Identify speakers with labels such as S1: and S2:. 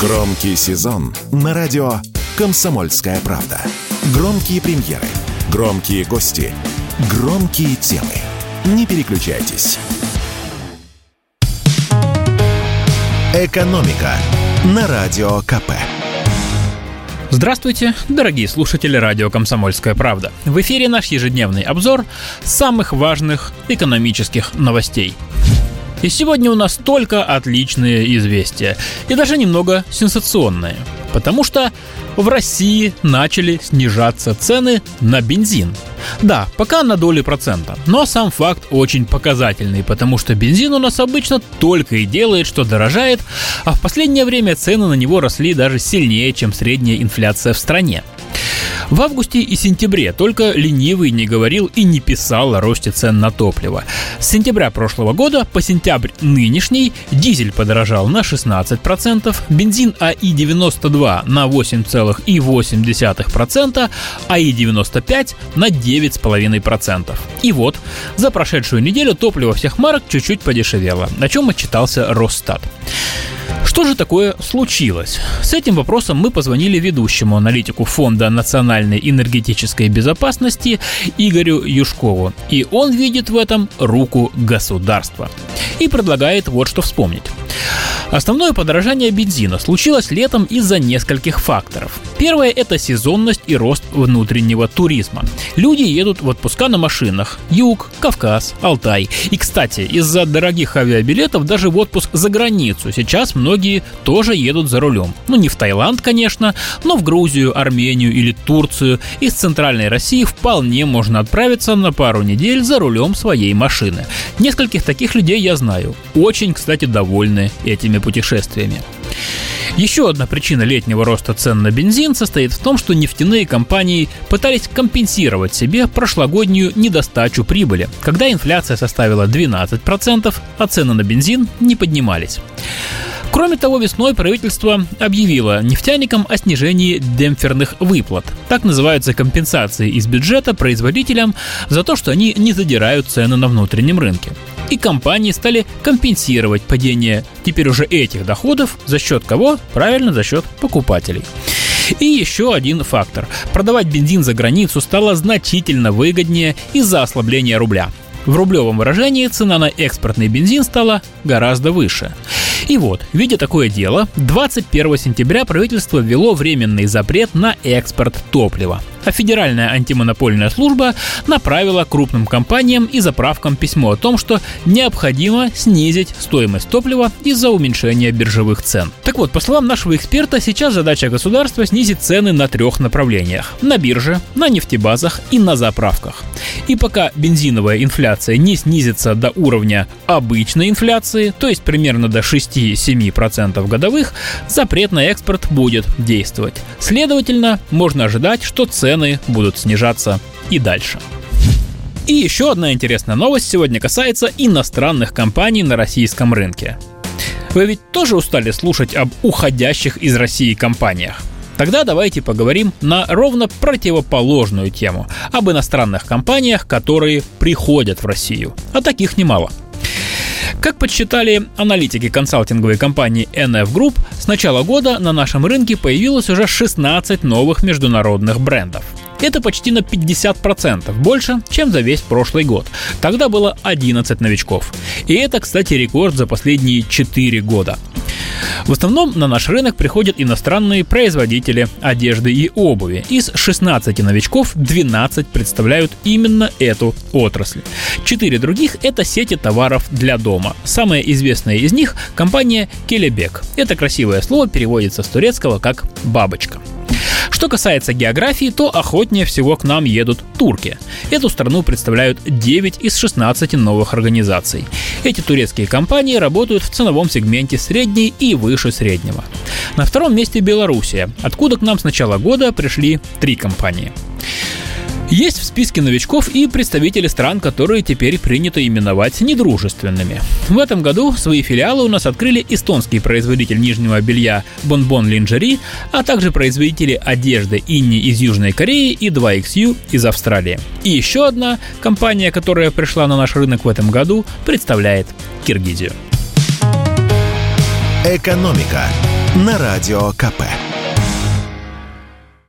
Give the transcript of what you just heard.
S1: Громкий сезон на радио «Комсомольская правда». Громкие премьеры, громкие гости, громкие темы. Не переключайтесь. «Экономика» на радио КП.
S2: Здравствуйте, дорогие слушатели радио «Комсомольская правда». В эфире наш ежедневный обзор самых важных экономических новостей – и сегодня у нас только отличные известия. И даже немного сенсационные. Потому что в России начали снижаться цены на бензин. Да, пока на доли процента, но сам факт очень показательный, потому что бензин у нас обычно только и делает, что дорожает, а в последнее время цены на него росли даже сильнее, чем средняя инфляция в стране. В августе и сентябре только ленивый не говорил и не писал о росте цен на топливо. С сентября прошлого года по сентябрь нынешний дизель подорожал на 16%, бензин АИ-92 на 8,8%, АИ-95 на 9,5%. И вот, за прошедшую неделю топливо всех марок чуть-чуть подешевело, на чем отчитался Росстат. Что же такое случилось? С этим вопросом мы позвонили ведущему аналитику Фонда национальной энергетической безопасности Игорю Юшкову. И он видит в этом руку государства. И предлагает вот что вспомнить. Основное подорожание бензина случилось летом из-за нескольких факторов. Первое – это сезонность и рост внутреннего туризма. Люди едут в отпуска на машинах. Юг, Кавказ, Алтай. И, кстати, из-за дорогих авиабилетов даже в отпуск за границу сейчас многие тоже едут за рулем. Ну, не в Таиланд, конечно, но в Грузию, Армению или Турцию. Из центральной России вполне можно отправиться на пару недель за рулем своей машины. Нескольких таких людей я знаю. Очень, кстати, довольны этими путешествиями. Еще одна причина летнего роста цен на бензин состоит в том, что нефтяные компании пытались компенсировать себе прошлогоднюю недостачу прибыли, когда инфляция составила 12%, а цены на бензин не поднимались. Кроме того, весной правительство объявило нефтяникам о снижении демпферных выплат. Так называются компенсации из бюджета производителям за то, что они не задирают цены на внутреннем рынке и компании стали компенсировать падение теперь уже этих доходов за счет кого? Правильно, за счет покупателей. И еще один фактор. Продавать бензин за границу стало значительно выгоднее из-за ослабления рубля. В рублевом выражении цена на экспортный бензин стала гораздо выше. И вот, видя такое дело, 21 сентября правительство ввело временный запрет на экспорт топлива а Федеральная антимонопольная служба направила крупным компаниям и заправкам письмо о том, что необходимо снизить стоимость топлива из-за уменьшения биржевых цен. Так вот, по словам нашего эксперта, сейчас задача государства снизить цены на трех направлениях – на бирже, на нефтебазах и на заправках. И пока бензиновая инфляция не снизится до уровня обычной инфляции, то есть примерно до 6-7% годовых, запрет на экспорт будет действовать. Следовательно, можно ожидать, что цены цены будут снижаться и дальше. И еще одна интересная новость сегодня касается иностранных компаний на российском рынке. Вы ведь тоже устали слушать об уходящих из России компаниях? Тогда давайте поговорим на ровно противоположную тему – об иностранных компаниях, которые приходят в Россию. А таких немало – как подсчитали аналитики консалтинговой компании NF Group, с начала года на нашем рынке появилось уже 16 новых международных брендов. Это почти на 50% больше, чем за весь прошлый год. Тогда было 11 новичков. И это, кстати, рекорд за последние 4 года. В основном на наш рынок приходят иностранные производители одежды и обуви. Из 16 новичков 12 представляют именно эту отрасль. Четыре других – это сети товаров для дома. Самая известная из них – компания Келебек. Это красивое слово переводится с турецкого как «бабочка». Что касается географии, то охотнее всего к нам едут турки. Эту страну представляют 9 из 16 новых организаций. Эти турецкие компании работают в ценовом сегменте средней и выше среднего. На втором месте Белоруссия, откуда к нам с начала года пришли три компании. Есть в списке новичков и представители стран, которые теперь принято именовать недружественными. В этом году свои филиалы у нас открыли эстонский производитель нижнего белья Bonbon Lingerie, а также производители одежды Инни из Южной Кореи и 2XU из Австралии. И еще одна компания, которая пришла на наш рынок в этом году, представляет Киргизию.
S1: Экономика на Радио КП.